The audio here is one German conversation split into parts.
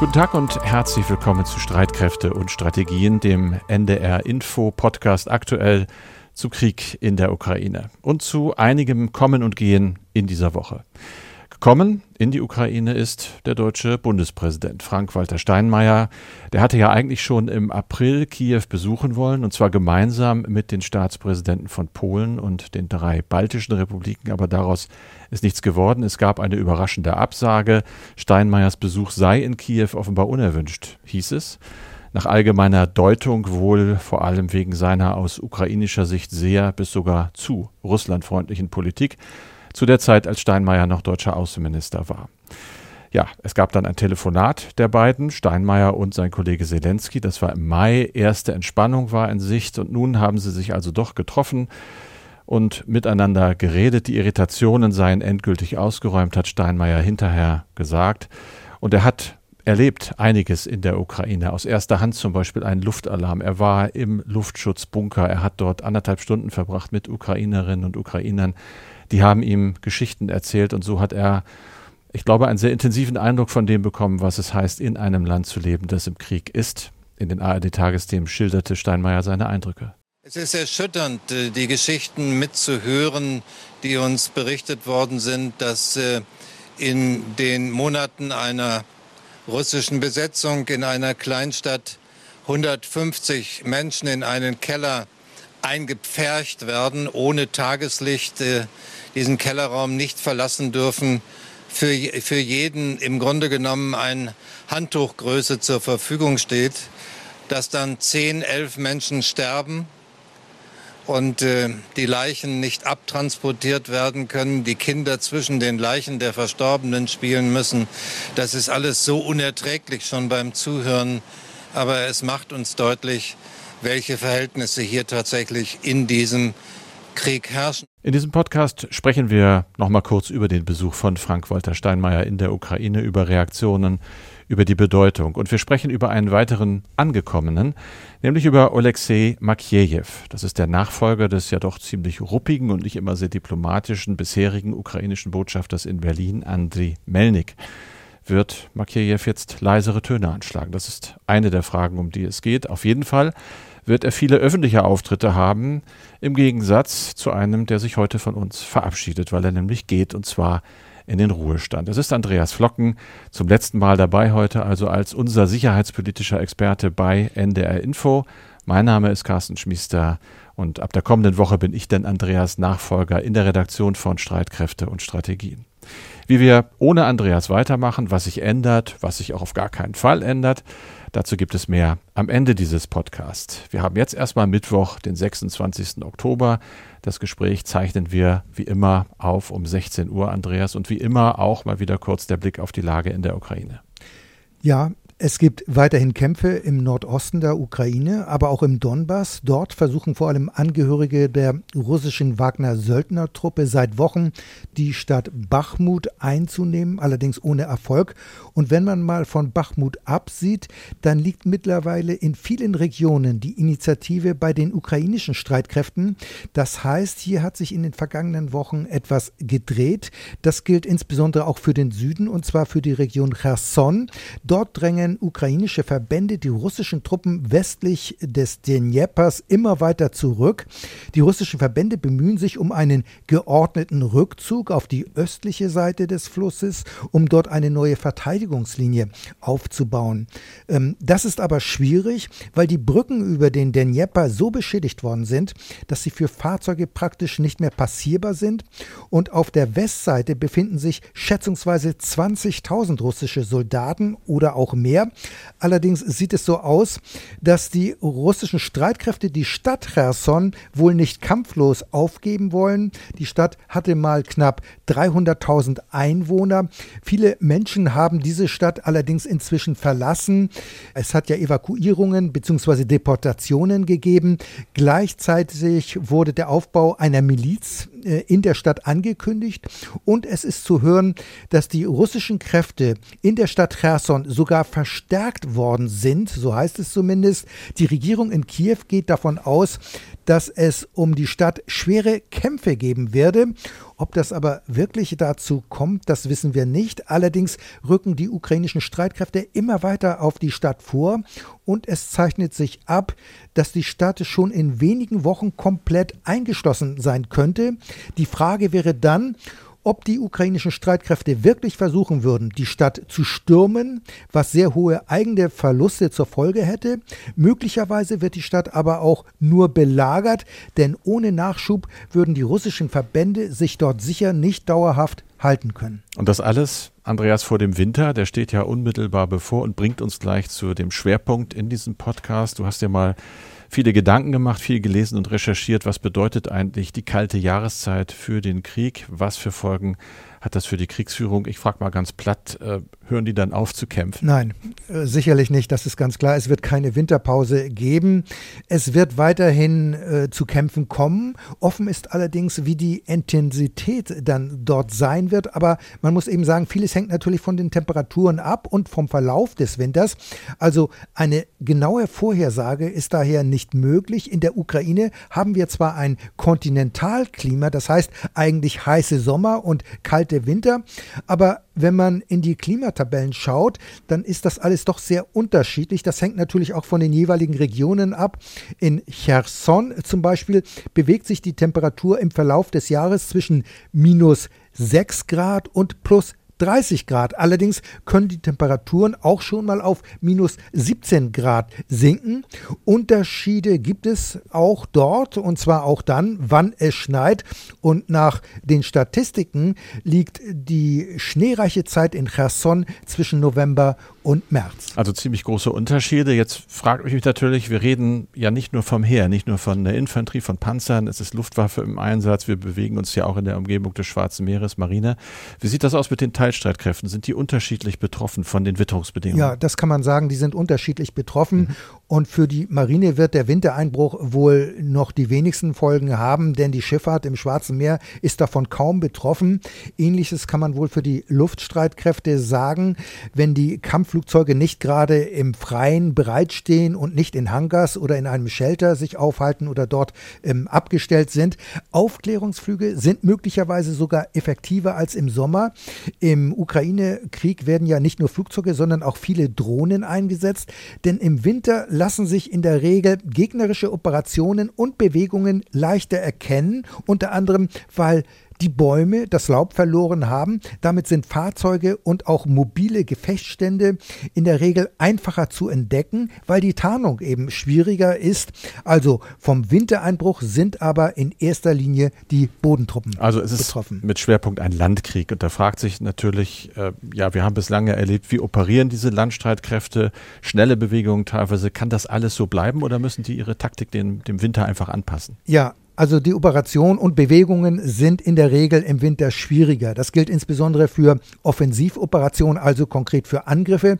Guten Tag und herzlich willkommen zu Streitkräfte und Strategien, dem NDR Info Podcast aktuell zu Krieg in der Ukraine und zu einigem Kommen und Gehen in dieser Woche. Gekommen in die Ukraine ist der deutsche Bundespräsident Frank-Walter Steinmeier. Der hatte ja eigentlich schon im April Kiew besuchen wollen, und zwar gemeinsam mit den Staatspräsidenten von Polen und den drei baltischen Republiken, aber daraus ist nichts geworden. Es gab eine überraschende Absage. Steinmeiers Besuch sei in Kiew offenbar unerwünscht, hieß es. Nach allgemeiner Deutung wohl vor allem wegen seiner aus ukrainischer Sicht sehr bis sogar zu russlandfreundlichen Politik zu der Zeit, als Steinmeier noch deutscher Außenminister war. Ja, es gab dann ein Telefonat der beiden, Steinmeier und sein Kollege Zelensky. Das war im Mai. Erste Entspannung war in Sicht und nun haben sie sich also doch getroffen und miteinander geredet. Die Irritationen seien endgültig ausgeräumt, hat Steinmeier hinterher gesagt. Und er hat erlebt einiges in der Ukraine. Aus erster Hand zum Beispiel einen Luftalarm. Er war im Luftschutzbunker. Er hat dort anderthalb Stunden verbracht mit Ukrainerinnen und Ukrainern. Die haben ihm Geschichten erzählt und so hat er, ich glaube, einen sehr intensiven Eindruck von dem bekommen, was es heißt, in einem Land zu leben, das im Krieg ist. In den ARD-Tagesthemen schilderte Steinmeier seine Eindrücke. Es ist erschütternd, äh, die Geschichten mitzuhören, die uns berichtet worden sind, dass äh, in den Monaten einer russischen Besetzung in einer Kleinstadt 150 Menschen in einen Keller eingepfercht werden, ohne Tageslicht, äh, diesen Kellerraum nicht verlassen dürfen, für, für jeden im Grunde genommen ein Handtuchgröße zur Verfügung steht, dass dann zehn, elf Menschen sterben und äh, die Leichen nicht abtransportiert werden können, die Kinder zwischen den Leichen der Verstorbenen spielen müssen. Das ist alles so unerträglich schon beim Zuhören, aber es macht uns deutlich, welche Verhältnisse hier tatsächlich in diesem Krieg herrschen. In diesem Podcast sprechen wir nochmal kurz über den Besuch von Frank-Walter Steinmeier in der Ukraine, über Reaktionen, über die Bedeutung. Und wir sprechen über einen weiteren Angekommenen, nämlich über Oleksiy Makiejew. Das ist der Nachfolger des ja doch ziemlich ruppigen und nicht immer sehr diplomatischen bisherigen ukrainischen Botschafters in Berlin, Andriy Melnik. Wird Makiejew jetzt leisere Töne anschlagen? Das ist eine der Fragen, um die es geht. Auf jeden Fall wird er viele öffentliche Auftritte haben, im Gegensatz zu einem, der sich heute von uns verabschiedet, weil er nämlich geht, und zwar in den Ruhestand. Es ist Andreas Flocken, zum letzten Mal dabei heute, also als unser sicherheitspolitischer Experte bei NDR Info. Mein Name ist Carsten Schmiester und ab der kommenden Woche bin ich dann Andreas Nachfolger in der Redaktion von Streitkräfte und Strategien. Wie wir ohne Andreas weitermachen, was sich ändert, was sich auch auf gar keinen Fall ändert, Dazu gibt es mehr am Ende dieses Podcasts. Wir haben jetzt erstmal Mittwoch, den 26. Oktober. Das Gespräch zeichnen wir wie immer auf um 16 Uhr, Andreas, und wie immer auch mal wieder kurz der Blick auf die Lage in der Ukraine. Ja, es gibt weiterhin Kämpfe im Nordosten der Ukraine, aber auch im Donbass. Dort versuchen vor allem Angehörige der russischen Wagner-Söldnertruppe seit Wochen die Stadt Bachmut einzunehmen, allerdings ohne Erfolg. Und wenn man mal von Bachmut absieht, dann liegt mittlerweile in vielen Regionen die Initiative bei den ukrainischen Streitkräften. Das heißt, hier hat sich in den vergangenen Wochen etwas gedreht. Das gilt insbesondere auch für den Süden und zwar für die Region Cherson. Dort drängen drängen ukrainische Verbände die russischen Truppen westlich des Dnjeprs immer weiter zurück. Die russischen Verbände bemühen sich um einen geordneten Rückzug auf die östliche Seite des Flusses, um dort eine neue Verteidigungslinie aufzubauen. Ähm, das ist aber schwierig, weil die Brücken über den Dnjepr so beschädigt worden sind, dass sie für Fahrzeuge praktisch nicht mehr passierbar sind. Und auf der Westseite befinden sich schätzungsweise 20.000 russische Soldaten oder auch mehr mehr. Allerdings sieht es so aus, dass die russischen Streitkräfte die Stadt Cherson wohl nicht kampflos aufgeben wollen. Die Stadt hatte mal knapp 300.000 Einwohner. Viele Menschen haben diese Stadt allerdings inzwischen verlassen. Es hat ja Evakuierungen bzw. Deportationen gegeben. Gleichzeitig wurde der Aufbau einer Miliz in der Stadt angekündigt und es ist zu hören, dass die russischen Kräfte in der Stadt Cherson sogar verstärkt worden sind, so heißt es zumindest. Die Regierung in Kiew geht davon aus, dass es um die Stadt schwere Kämpfe geben werde Ob das aber wirklich dazu kommt, das wissen wir nicht. Allerdings rücken die ukrainischen Streitkräfte immer weiter auf die Stadt vor und es zeichnet sich ab, dass die Stadt schon in wenigen Wochen komplett eingeschlossen sein könnte. Die Frage wäre dann, ob die ukrainischen Streitkräfte wirklich versuchen würden, die Stadt zu stürmen, was sehr hohe eigene Verluste zur Folge hätte. Möglicherweise wird die Stadt aber auch nur belagert, denn ohne Nachschub würden die russischen Verbände sich dort sicher nicht dauerhaft halten können. Und das alles, Andreas, vor dem Winter, der steht ja unmittelbar bevor und bringt uns gleich zu dem Schwerpunkt in diesem Podcast. Du hast ja mal viele Gedanken gemacht, viel gelesen und recherchiert. Was bedeutet eigentlich die kalte Jahreszeit für den Krieg? Was für Folgen hat das für die Kriegsführung? Ich frage mal ganz platt, äh, hören die dann auf zu kämpfen? Nein, äh, sicherlich nicht. Das ist ganz klar. Es wird keine Winterpause geben. Es wird weiterhin äh, zu Kämpfen kommen. Offen ist allerdings, wie die Intensität dann dort sein wird. Aber man muss eben sagen, vieles hängt natürlich von den Temperaturen ab und vom Verlauf des Winters. Also eine genaue Vorhersage ist daher nicht möglich. In der Ukraine haben wir zwar ein Kontinentalklima, das heißt eigentlich heiße Sommer und kalte Winter, aber wenn man in die Klimatabellen schaut, dann ist das alles doch sehr unterschiedlich. Das hängt natürlich auch von den jeweiligen Regionen ab. In Cherson zum Beispiel bewegt sich die Temperatur im Verlauf des Jahres zwischen minus 6 Grad und plus 30 Grad. Allerdings können die Temperaturen auch schon mal auf minus 17 Grad sinken. Unterschiede gibt es auch dort und zwar auch dann, wann es schneit. Und nach den Statistiken liegt die schneereiche Zeit in Cherson zwischen November und März. Also ziemlich große Unterschiede. Jetzt fragt mich natürlich, wir reden ja nicht nur vom Heer, nicht nur von der Infanterie, von Panzern, es ist Luftwaffe im Einsatz, wir bewegen uns ja auch in der Umgebung des Schwarzen Meeres, Marine. Wie sieht das aus mit den Teilstreitkräften? Sind die unterschiedlich betroffen von den Witterungsbedingungen? Ja, das kann man sagen, die sind unterschiedlich betroffen. Mhm. Und für die Marine wird der Wintereinbruch wohl noch die wenigsten Folgen haben, denn die Schifffahrt im Schwarzen Meer ist davon kaum betroffen. Ähnliches kann man wohl für die Luftstreitkräfte sagen. Wenn die Kampf Flugzeuge nicht gerade im Freien bereitstehen und nicht in Hangars oder in einem Shelter sich aufhalten oder dort ähm, abgestellt sind. Aufklärungsflüge sind möglicherweise sogar effektiver als im Sommer. Im Ukraine-Krieg werden ja nicht nur Flugzeuge, sondern auch viele Drohnen eingesetzt, denn im Winter lassen sich in der Regel gegnerische Operationen und Bewegungen leichter erkennen, unter anderem weil die Bäume das Laub verloren haben. Damit sind Fahrzeuge und auch mobile Gefechtsstände in der Regel einfacher zu entdecken, weil die Tarnung eben schwieriger ist. Also vom Wintereinbruch sind aber in erster Linie die Bodentruppen also es ist betroffen. Mit Schwerpunkt ein Landkrieg. Und da fragt sich natürlich, äh, ja, wir haben bislang ja erlebt, wie operieren diese Landstreitkräfte, schnelle Bewegungen teilweise. Kann das alles so bleiben oder müssen die ihre Taktik dem, dem Winter einfach anpassen? Ja, also die Operation und Bewegungen sind in der Regel im Winter schwieriger. Das gilt insbesondere für Offensivoperationen, also konkret für Angriffe,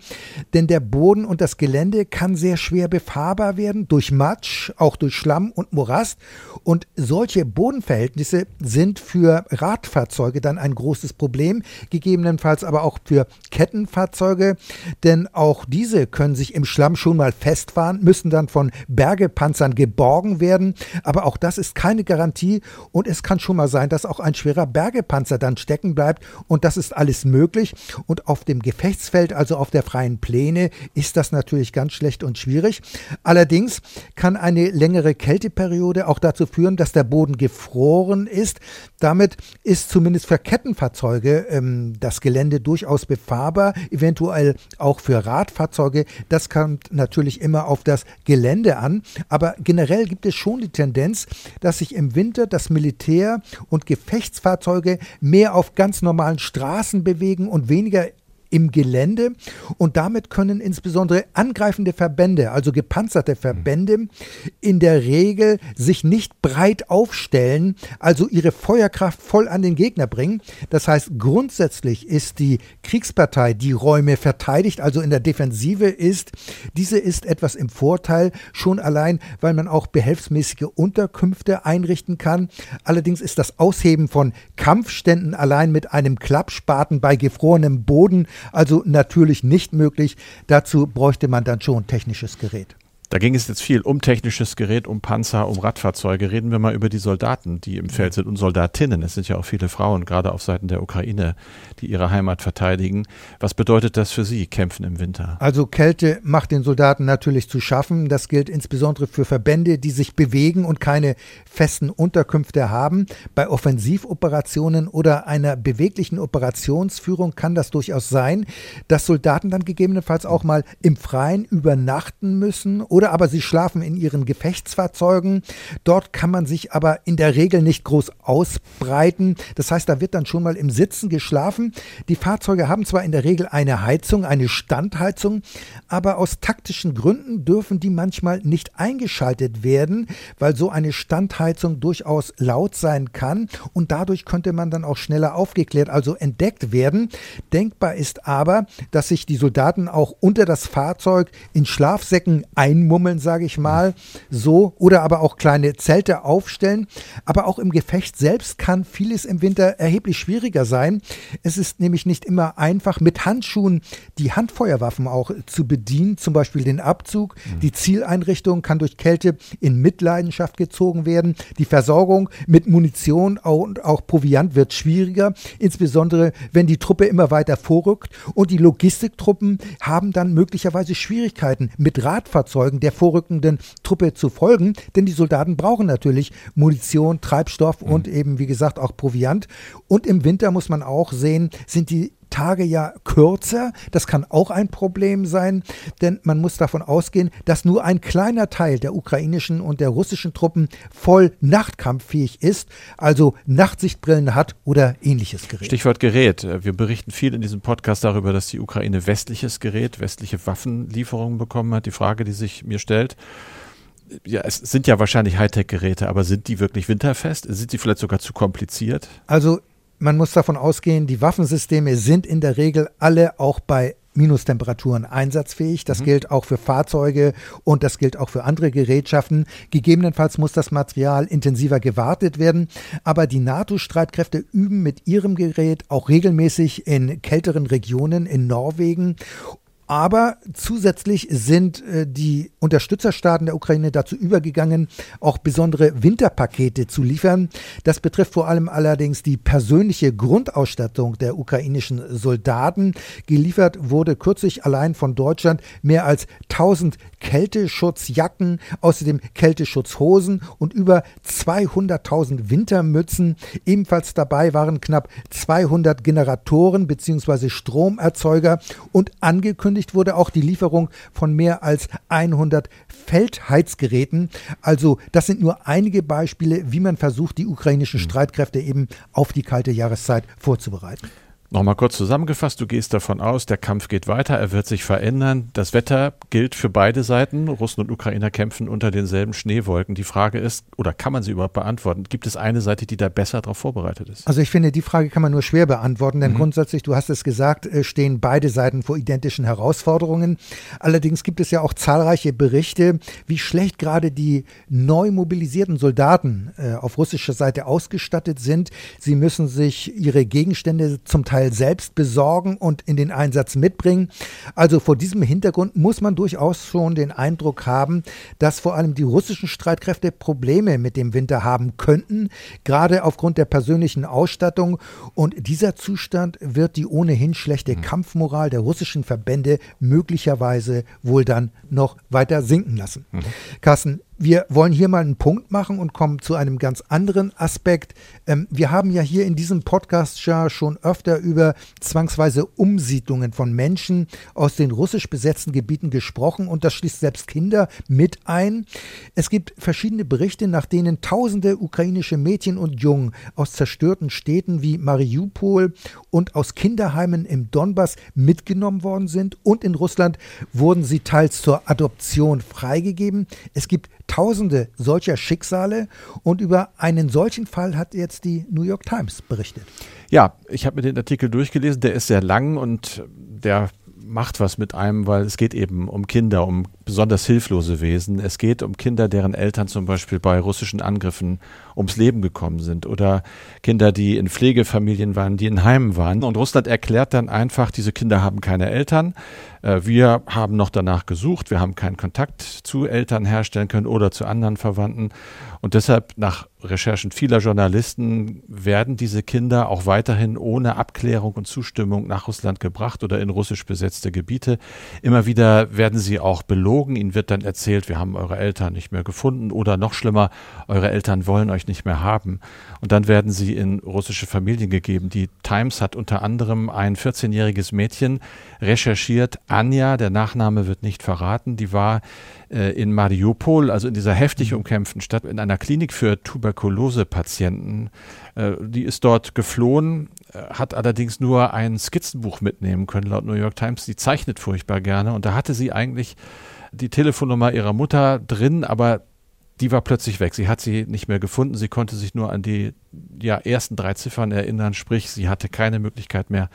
denn der Boden und das Gelände kann sehr schwer befahrbar werden durch Matsch, auch durch Schlamm und Morast. Und solche Bodenverhältnisse sind für Radfahrzeuge dann ein großes Problem, gegebenenfalls aber auch für Kettenfahrzeuge, denn auch diese können sich im Schlamm schon mal festfahren, müssen dann von Bergepanzern geborgen werden. Aber auch das ist keine Garantie und es kann schon mal sein, dass auch ein schwerer Bergepanzer dann stecken bleibt und das ist alles möglich. Und auf dem Gefechtsfeld, also auf der freien Pläne, ist das natürlich ganz schlecht und schwierig. Allerdings kann eine längere Kälteperiode auch dazu führen, dass der Boden gefroren ist. Damit ist zumindest für Kettenfahrzeuge ähm, das Gelände durchaus befahrbar, eventuell auch für Radfahrzeuge. Das kommt natürlich immer auf das Gelände an. Aber generell gibt es schon die Tendenz, dass dass sich im Winter das Militär und Gefechtsfahrzeuge mehr auf ganz normalen Straßen bewegen und weniger im Gelände und damit können insbesondere angreifende Verbände, also gepanzerte Verbände, in der Regel sich nicht breit aufstellen, also ihre Feuerkraft voll an den Gegner bringen. Das heißt, grundsätzlich ist die Kriegspartei, die Räume verteidigt, also in der Defensive ist, diese ist etwas im Vorteil, schon allein, weil man auch behelfsmäßige Unterkünfte einrichten kann. Allerdings ist das Ausheben von Kampfständen allein mit einem Klappspaten bei gefrorenem Boden also natürlich nicht möglich. Dazu bräuchte man dann schon technisches Gerät. Da ging es jetzt viel um technisches Gerät, um Panzer, um Radfahrzeuge. Reden wir mal über die Soldaten, die im Feld sind und Soldatinnen. Es sind ja auch viele Frauen, gerade auf Seiten der Ukraine, die ihre Heimat verteidigen. Was bedeutet das für Sie, Kämpfen im Winter? Also Kälte macht den Soldaten natürlich zu schaffen. Das gilt insbesondere für Verbände, die sich bewegen und keine festen Unterkünfte haben. Bei Offensivoperationen oder einer beweglichen Operationsführung kann das durchaus sein, dass Soldaten dann gegebenenfalls auch mal im Freien übernachten müssen oder aber sie schlafen in ihren Gefechtsfahrzeugen. Dort kann man sich aber in der Regel nicht groß ausbreiten. Das heißt, da wird dann schon mal im Sitzen geschlafen. Die Fahrzeuge haben zwar in der Regel eine Heizung, eine Standheizung, aber aus taktischen Gründen dürfen die manchmal nicht eingeschaltet werden, weil so eine Standheizung durchaus laut sein kann und dadurch könnte man dann auch schneller aufgeklärt, also entdeckt werden. Denkbar ist aber, dass sich die Soldaten auch unter das Fahrzeug in Schlafsäcken einmummeln, sage ich mal, so oder aber auch kleine Zelte aufstellen. Aber auch im Gefecht selbst kann vieles im Winter erheblich schwieriger sein. Es ist nämlich nicht immer einfach, mit Handschuhen die Handfeuerwaffen auch zu bedienen, zum Beispiel den Abzug. Mhm. Die Zieleinrichtung kann durch Kälte in Mitleidenschaft gezogen werden. Die Versorgung mit Munition und auch Proviant wird schwieriger, insbesondere wenn die Truppe immer weiter vorrückt. Und die Logistiktruppen haben dann möglicherweise Schwierigkeiten, mit Radfahrzeugen der vorrückenden Truppe zu folgen, denn die Soldaten brauchen natürlich Munition, Treibstoff und mhm. eben, wie gesagt, auch Proviant. Und im Winter muss man auch sehen, sind die Tage ja kürzer. Das kann auch ein Problem sein, denn man muss davon ausgehen, dass nur ein kleiner Teil der ukrainischen und der russischen Truppen voll nachtkampffähig ist, also Nachtsichtbrillen hat oder ähnliches Gerät. Stichwort Gerät. Wir berichten viel in diesem Podcast darüber, dass die Ukraine westliches Gerät, westliche Waffenlieferungen bekommen hat. Die Frage, die sich mir stellt, ja, es sind ja wahrscheinlich Hightech-Geräte, aber sind die wirklich winterfest? Sind sie vielleicht sogar zu kompliziert? Also man muss davon ausgehen, die Waffensysteme sind in der Regel alle auch bei Minustemperaturen einsatzfähig. Das mhm. gilt auch für Fahrzeuge und das gilt auch für andere Gerätschaften. Gegebenenfalls muss das Material intensiver gewartet werden. Aber die NATO-Streitkräfte üben mit ihrem Gerät auch regelmäßig in kälteren Regionen in Norwegen aber zusätzlich sind äh, die Unterstützerstaaten der Ukraine dazu übergegangen, auch besondere Winterpakete zu liefern. Das betrifft vor allem allerdings die persönliche Grundausstattung der ukrainischen Soldaten. Geliefert wurde kürzlich allein von Deutschland mehr als 1000 Kälteschutzjacken, außerdem Kälteschutzhosen und über 200.000 Wintermützen. Ebenfalls dabei waren knapp 200 Generatoren bzw. Stromerzeuger und angekündigt angekündigt wurde auch die Lieferung von mehr als 100 Feldheizgeräten. Also das sind nur einige Beispiele, wie man versucht, die ukrainischen hm. Streitkräfte eben auf die kalte Jahreszeit vorzubereiten. Nochmal kurz zusammengefasst, du gehst davon aus, der Kampf geht weiter, er wird sich verändern. Das Wetter gilt für beide Seiten. Russen und Ukrainer kämpfen unter denselben Schneewolken. Die Frage ist, oder kann man sie überhaupt beantworten? Gibt es eine Seite, die da besser darauf vorbereitet ist? Also ich finde, die Frage kann man nur schwer beantworten, denn mhm. grundsätzlich, du hast es gesagt, äh, stehen beide Seiten vor identischen Herausforderungen. Allerdings gibt es ja auch zahlreiche Berichte, wie schlecht gerade die neu mobilisierten Soldaten äh, auf russischer Seite ausgestattet sind. Sie müssen sich ihre Gegenstände zum Teil Teil selbst besorgen und in den Einsatz mitbringen. Also vor diesem Hintergrund muss man durchaus schon den Eindruck haben, dass vor allem die russischen Streitkräfte Probleme mit dem Winter haben könnten, gerade aufgrund der persönlichen Ausstattung. Und dieser Zustand wird die ohnehin schlechte mhm. Kampfmoral der russischen Verbände möglicherweise wohl dann noch weiter sinken lassen. Mhm. Carsten, wir wollen hier mal einen Punkt machen und kommen zu einem ganz anderen Aspekt. Ähm, wir haben ja hier in diesem Podcast schon öfter über zwangsweise Umsiedlungen von Menschen aus den russisch besetzten Gebieten gesprochen und das schließt selbst Kinder mit ein. Es gibt verschiedene Berichte, nach denen tausende ukrainische Mädchen und Jungen aus zerstörten Städten wie Mariupol und aus Kinderheimen im Donbass mitgenommen worden sind und in Russland wurden sie teils zur Adoption freigegeben. Es gibt tausende solcher Schicksale und über einen solchen Fall hat jetzt die New York Times berichtet. Ja, ich habe mir den Artikel durchgelesen, der ist sehr lang und der macht was mit einem, weil es geht eben um Kinder, um besonders hilflose Wesen. Es geht um Kinder, deren Eltern zum Beispiel bei russischen Angriffen ums Leben gekommen sind oder Kinder, die in Pflegefamilien waren, die in Heimen waren. Und Russland erklärt dann einfach, diese Kinder haben keine Eltern. Äh, wir haben noch danach gesucht, wir haben keinen Kontakt zu Eltern herstellen können oder zu anderen Verwandten. Und deshalb, nach Recherchen vieler Journalisten, werden diese Kinder auch weiterhin ohne Abklärung und Zustimmung nach Russland gebracht oder in russisch besetzte Gebiete. Immer wieder werden sie auch belogen. Ihnen wird dann erzählt, wir haben eure Eltern nicht mehr gefunden oder noch schlimmer, eure Eltern wollen euch nicht mehr haben. Und dann werden sie in russische Familien gegeben. Die Times hat unter anderem ein 14-jähriges Mädchen recherchiert. Anja, der Nachname wird nicht verraten, die war äh, in Mariupol, also in dieser heftig mhm. umkämpften Stadt, in einer Klinik für Tuberkulose-Patienten. Äh, die ist dort geflohen, äh, hat allerdings nur ein Skizzenbuch mitnehmen können, laut New York Times. Die zeichnet furchtbar gerne und da hatte sie eigentlich die Telefonnummer ihrer Mutter drin, aber die war plötzlich weg. Sie hat sie nicht mehr gefunden. Sie konnte sich nur an die ja, ersten drei Ziffern erinnern, sprich, sie hatte keine Möglichkeit mehr,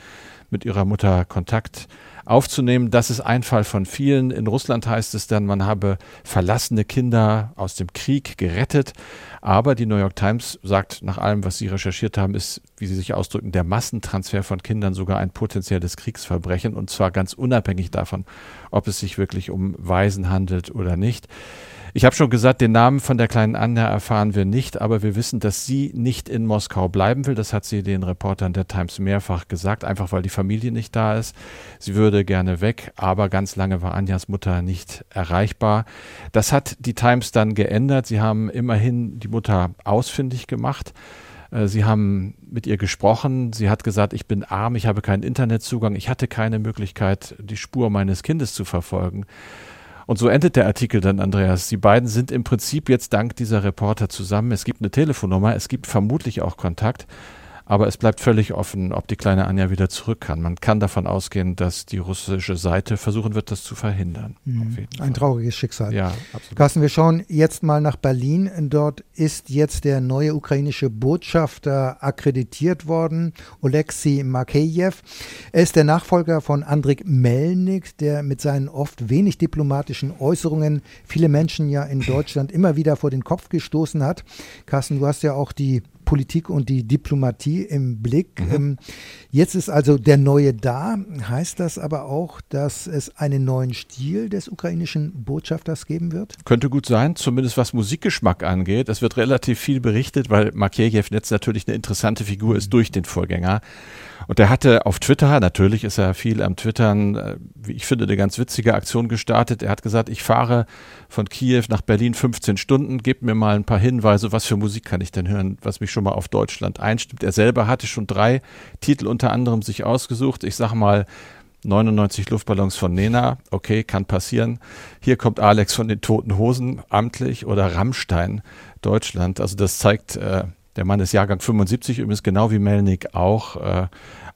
mit ihrer Mutter Kontakt aufzunehmen. Das ist ein Fall von vielen. In Russland heißt es dann, man habe verlassene Kinder aus dem Krieg gerettet. Aber die New York Times sagt, nach allem, was sie recherchiert haben, ist, wie sie sich ausdrücken, der Massentransfer von Kindern sogar ein potenzielles Kriegsverbrechen. Und zwar ganz unabhängig davon, ob es sich wirklich um Waisen handelt oder nicht. Ich habe schon gesagt, den Namen von der kleinen Anja erfahren wir nicht, aber wir wissen, dass sie nicht in Moskau bleiben will. Das hat sie den Reportern der Times mehrfach gesagt, einfach weil die Familie nicht da ist. Sie würde gerne weg, aber ganz lange war Anjas Mutter nicht erreichbar. Das hat die Times dann geändert. Sie haben immerhin die Mutter ausfindig gemacht. Äh, sie haben mit ihr gesprochen. Sie hat gesagt, ich bin arm, ich habe keinen Internetzugang, ich hatte keine Möglichkeit, die Spur meines Kindes zu verfolgen. Und so endet der Artikel dann, Andreas. Die beiden sind im Prinzip jetzt dank dieser Reporter zusammen. Es gibt eine Telefonnummer, es gibt vermutlich auch Kontakt. Aber es bleibt völlig offen, ob die kleine Anja wieder zurück kann. Man kann davon ausgehen, dass die russische Seite versuchen wird, das zu verhindern. Mhm. Ein trauriges Schicksal. Ja, absolut. Carsten, wir schauen jetzt mal nach Berlin. Dort ist jetzt der neue ukrainische Botschafter akkreditiert worden, Oleksiy Makeyev. Er ist der Nachfolger von Andrik Melnik, der mit seinen oft wenig diplomatischen Äußerungen viele Menschen ja in Deutschland immer wieder vor den Kopf gestoßen hat. Carsten, du hast ja auch die Politik und die Diplomatie im Blick. Mhm. Ähm, jetzt ist also der Neue da. Heißt das aber auch, dass es einen neuen Stil des ukrainischen Botschafters geben wird? Könnte gut sein, zumindest was Musikgeschmack angeht. Es wird relativ viel berichtet, weil Makeyev jetzt natürlich eine interessante Figur ist durch den Vorgänger. Und er hatte auf Twitter, natürlich ist er viel am Twittern, äh, wie ich finde, eine ganz witzige Aktion gestartet. Er hat gesagt, ich fahre von Kiew nach Berlin 15 Stunden, gebt mir mal ein paar Hinweise, was für Musik kann ich denn hören, was mich schon mal auf Deutschland einstimmt. Er selber hatte schon drei Titel unter anderem sich ausgesucht. Ich sag mal, 99 Luftballons von Nena, okay, kann passieren. Hier kommt Alex von den Toten Hosen, amtlich, oder Rammstein, Deutschland. Also das zeigt, äh, der Mann ist Jahrgang 75, übrigens genau wie Melnik auch. Äh,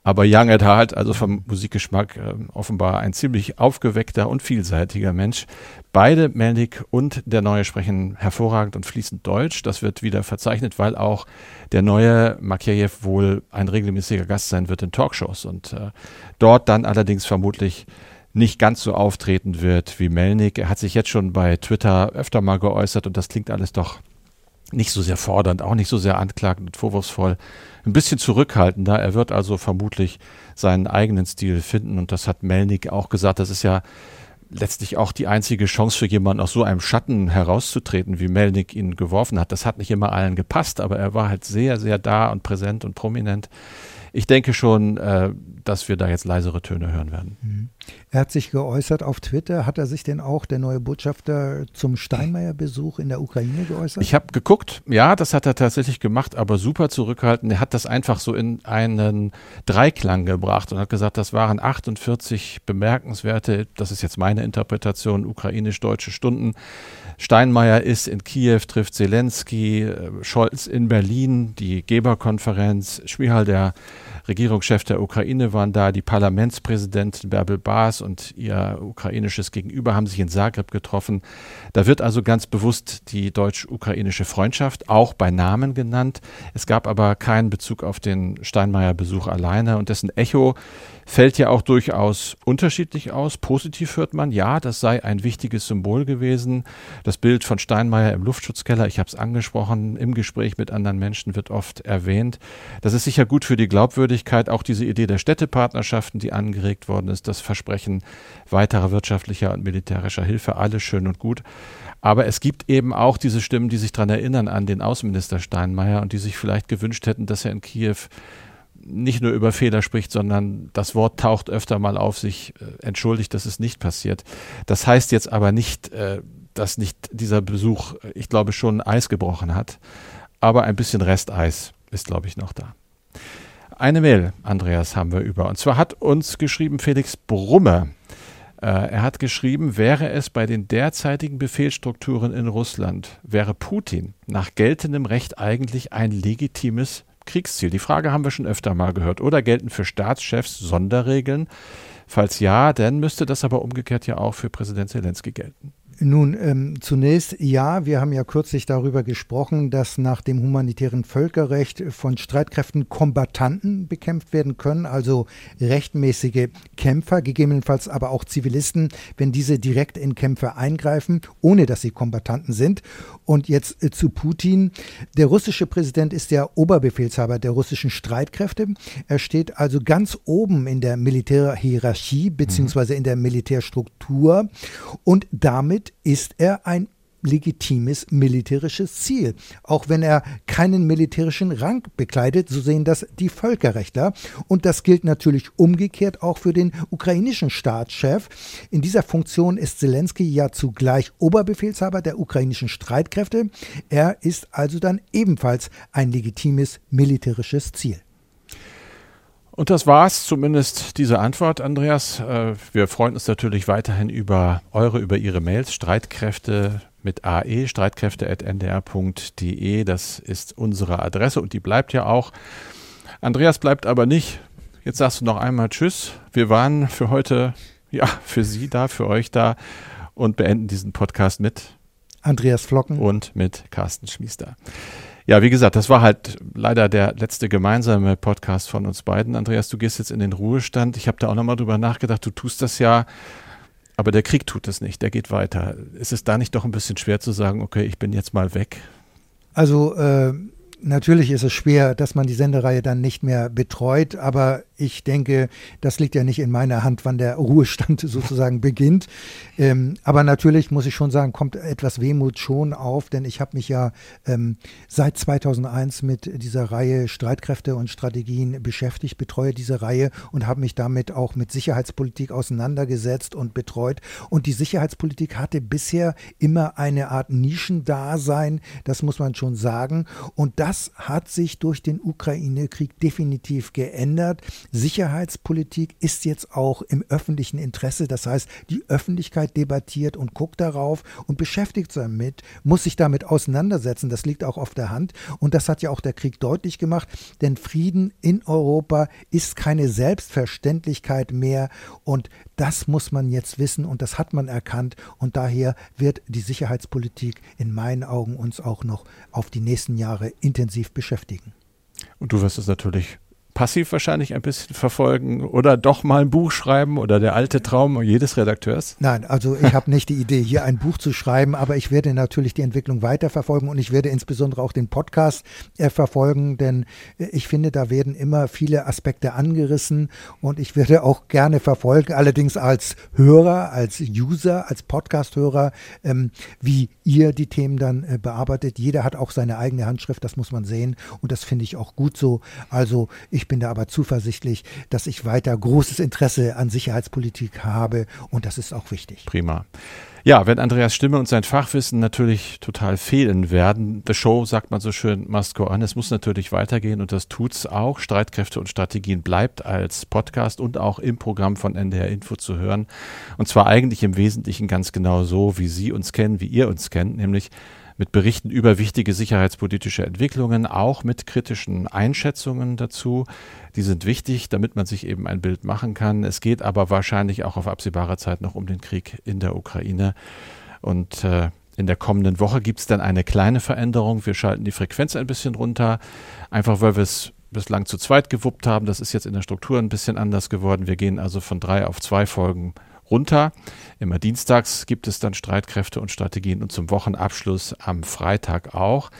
aber Young at Heart, also vom Musikgeschmack, äh, offenbar ein ziemlich aufgeweckter und vielseitiger Mensch. Beide, Melnik und der Neue, sprechen hervorragend und fließend Deutsch. Das wird wieder verzeichnet, weil auch der neue Makeyev wohl ein regelmäßiger Gast sein wird in Talkshows und äh, dort dann allerdings vermutlich nicht ganz so auftreten wird wie Melnik. Er hat sich jetzt schon bei Twitter öfter mal geäußert und das klingt alles doch nicht so sehr fordernd, auch nicht so sehr anklagend und vorwurfsvoll, ein bisschen zurückhaltender. Er wird also vermutlich seinen eigenen Stil finden und das hat Melnik auch gesagt. Das ist ja letztlich auch die einzige Chance für jemanden aus so einem Schatten herauszutreten, wie Melnik ihn geworfen hat. Das hat nicht immer allen gepasst, aber er war halt sehr, sehr da und präsent und prominent ich denke schon, äh, dass wir da jetzt leisere Töne hören werden. Mhm. Er hat sich geäußert auf Twitter. Hat er sich denn auch, der neue Botschafter, zum Steinmeier-Besuch in der Ukraine geäußert? Ich habe geguckt, ja, das hat er tatsächlich gemacht, aber super zurückhaltend. Er hat das einfach so in einen Dreiklang gebracht und hat gesagt, das waren 48 bemerkenswerte, das ist jetzt meine Interpretation, ukrainisch-deutsche Stunden. Steinmeier ist in Kiew, trifft Zelensky, äh, Scholz in Berlin, die Geberkonferenz, Schmihal, der Regierungschef der Ukraine waren da, die Parlamentspräsidentin Bärbel Baas und ihr ukrainisches Gegenüber haben sich in Zagreb getroffen. Da wird also ganz bewusst die deutsch-ukrainische Freundschaft auch bei Namen genannt. Es gab aber keinen Bezug auf den Steinmeier-Besuch alleine und dessen Echo fällt ja auch durchaus unterschiedlich aus. Positiv hört man, ja, das sei ein wichtiges Symbol gewesen. Das Bild von Steinmeier im Luftschutzkeller, ich habe es angesprochen, im Gespräch mit anderen Menschen wird oft erwähnt. Das ist sicher gut für die Glaubwürdigkeit, auch diese Idee der Städtepartnerschaften, die angeregt worden ist, das Versprechen weiterer wirtschaftlicher und militärischer Hilfe, alles schön und gut. Aber es gibt eben auch diese Stimmen, die sich daran erinnern an den Außenminister Steinmeier und die sich vielleicht gewünscht hätten, dass er in Kiew nicht nur über Fehler spricht, sondern das Wort taucht öfter mal auf, sich äh, entschuldigt, dass es nicht passiert. Das heißt jetzt aber nicht, äh, dass nicht dieser Besuch, äh, ich glaube, schon Eis gebrochen hat. Aber ein bisschen Resteis ist, glaube ich, noch da. Eine Mail, Andreas, haben wir über. Und zwar hat uns geschrieben Felix Brumme. Er hat geschrieben, wäre es bei den derzeitigen Befehlsstrukturen in Russland, wäre Putin nach geltendem Recht eigentlich ein legitimes Kriegsziel? Die Frage haben wir schon öfter mal gehört. Oder gelten für Staatschefs Sonderregeln? Falls ja, dann müsste das aber umgekehrt ja auch für Präsident Zelensky gelten. Nun, ähm, zunächst ja, wir haben ja kürzlich darüber gesprochen, dass nach dem humanitären Völkerrecht von Streitkräften Kombattanten bekämpft werden können, also rechtmäßige Kämpfer, gegebenenfalls aber auch Zivilisten, wenn diese direkt in Kämpfe eingreifen, ohne dass sie Kombattanten sind. Und jetzt äh, zu Putin. Der russische Präsident ist der Oberbefehlshaber der russischen Streitkräfte. Er steht also ganz oben in der Militärhierarchie beziehungsweise in der Militärstruktur und damit damit ist er ein legitimes militärisches Ziel, auch wenn er keinen militärischen Rang bekleidet, so sehen das die Völkerrechtler. Und das gilt natürlich umgekehrt auch für den ukrainischen Staatschef. In dieser Funktion ist Zelensky ja zugleich Oberbefehlshaber der ukrainischen Streitkräfte. Er ist also dann ebenfalls ein legitimes militärisches Ziel. Und das war's, zumindest diese Antwort, Andreas. Äh, wir freuen uns natürlich weiterhin über eure, über Ihre Mails. Streitkräfte mit AE, streitkräfte.ndr.de. Das ist unsere Adresse und die bleibt ja auch. Andreas bleibt aber nicht. Jetzt sagst du noch einmal Tschüss. Wir waren für heute, ja, für Sie da, für euch da und beenden diesen Podcast mit Andreas Flocken und mit Carsten Schmiester. Ja, wie gesagt, das war halt leider der letzte gemeinsame Podcast von uns beiden. Andreas, du gehst jetzt in den Ruhestand. Ich habe da auch nochmal drüber nachgedacht. Du tust das ja, aber der Krieg tut es nicht. Der geht weiter. Ist es da nicht doch ein bisschen schwer zu sagen, okay, ich bin jetzt mal weg? Also äh, natürlich ist es schwer, dass man die Sendereihe dann nicht mehr betreut, aber ich denke, das liegt ja nicht in meiner Hand, wann der Ruhestand sozusagen beginnt. Ähm, aber natürlich muss ich schon sagen, kommt etwas Wehmut schon auf, denn ich habe mich ja ähm, seit 2001 mit dieser Reihe Streitkräfte und Strategien beschäftigt, betreue diese Reihe und habe mich damit auch mit Sicherheitspolitik auseinandergesetzt und betreut. Und die Sicherheitspolitik hatte bisher immer eine Art Nischendasein, das muss man schon sagen. Und das hat sich durch den Ukraine-Krieg definitiv geändert. Sicherheitspolitik ist jetzt auch im öffentlichen Interesse. Das heißt, die Öffentlichkeit debattiert und guckt darauf und beschäftigt sich damit, muss sich damit auseinandersetzen. Das liegt auch auf der Hand. Und das hat ja auch der Krieg deutlich gemacht. Denn Frieden in Europa ist keine Selbstverständlichkeit mehr. Und das muss man jetzt wissen und das hat man erkannt. Und daher wird die Sicherheitspolitik in meinen Augen uns auch noch auf die nächsten Jahre intensiv beschäftigen. Und du wirst es natürlich passiv wahrscheinlich ein bisschen verfolgen oder doch mal ein Buch schreiben oder der alte Traum jedes Redakteurs? Nein, also ich habe nicht die Idee, hier ein Buch zu schreiben, aber ich werde natürlich die Entwicklung weiterverfolgen und ich werde insbesondere auch den Podcast äh, verfolgen, denn äh, ich finde, da werden immer viele Aspekte angerissen und ich werde auch gerne verfolgen, allerdings als Hörer, als User, als Podcast-Hörer, ähm, wie ihr die Themen dann äh, bearbeitet. Jeder hat auch seine eigene Handschrift, das muss man sehen und das finde ich auch gut so. Also ich ich bin da aber zuversichtlich, dass ich weiter großes Interesse an Sicherheitspolitik habe und das ist auch wichtig. Prima. Ja, wenn Andreas Stimme und sein Fachwissen natürlich total fehlen werden, the show, sagt man so schön, must go on. Es muss natürlich weitergehen und das tut's auch. Streitkräfte und Strategien bleibt als Podcast und auch im Programm von NDR Info zu hören. Und zwar eigentlich im Wesentlichen ganz genau so, wie Sie uns kennen, wie ihr uns kennt, nämlich mit Berichten über wichtige sicherheitspolitische Entwicklungen, auch mit kritischen Einschätzungen dazu. Die sind wichtig, damit man sich eben ein Bild machen kann. Es geht aber wahrscheinlich auch auf absehbare Zeit noch um den Krieg in der Ukraine. Und äh, in der kommenden Woche gibt es dann eine kleine Veränderung. Wir schalten die Frequenz ein bisschen runter, einfach weil wir es bislang zu zweit gewuppt haben. Das ist jetzt in der Struktur ein bisschen anders geworden. Wir gehen also von drei auf zwei Folgen runter. Immer dienstags gibt es dann Streitkräfte und Strategien und zum Wochenabschluss am Freitag auch.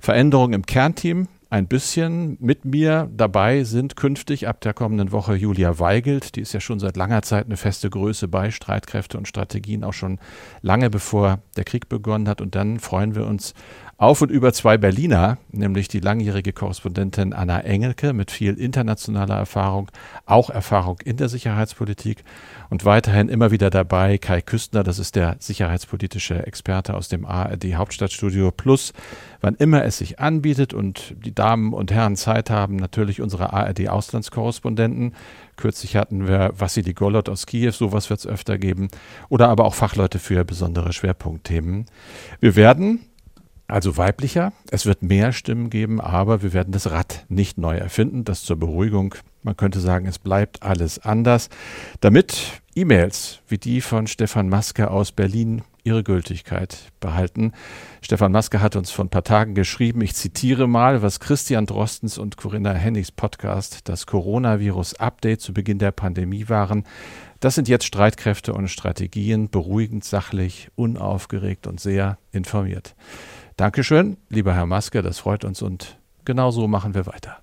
Veränderung im Kernteam ein bisschen. Mit mir dabei sind künftig ab der kommenden Woche Julia Weigelt. Die ist ja schon seit langer Zeit eine feste Größe bei Streitkräfte und Strategien, auch schon lange bevor der Krieg begonnen hat. Und dann freuen wir uns auf und über zwei Berliner, nämlich die langjährige Korrespondentin Anna Engelke mit viel internationaler Erfahrung, auch Erfahrung in der Sicherheitspolitik und weiterhin immer wieder dabei Kai Küstner, das ist der sicherheitspolitische Experte aus dem ARD Hauptstadtstudio Plus, wann immer es sich anbietet und die Damen und Herren Zeit haben, natürlich unsere ARD Auslandskorrespondenten. Kürzlich hatten wir Vassili Golot aus Kiew, sowas wird es öfter geben, oder aber auch Fachleute für besondere Schwerpunktthemen. Wir werden also weiblicher. Es wird mehr Stimmen geben, aber wir werden das Rad nicht neu erfinden. Das zur Beruhigung. Man könnte sagen, es bleibt alles anders, damit E-Mails wie die von Stefan Maske aus Berlin ihre Gültigkeit behalten. Stefan Maske hat uns vor ein paar Tagen geschrieben, ich zitiere mal, was Christian Drostens und Corinna Hennigs Podcast, das Coronavirus-Update zu Beginn der Pandemie waren. Das sind jetzt Streitkräfte und Strategien, beruhigend, sachlich, unaufgeregt und sehr informiert. Dankeschön, lieber Herr Maske, das freut uns und genau so machen wir weiter.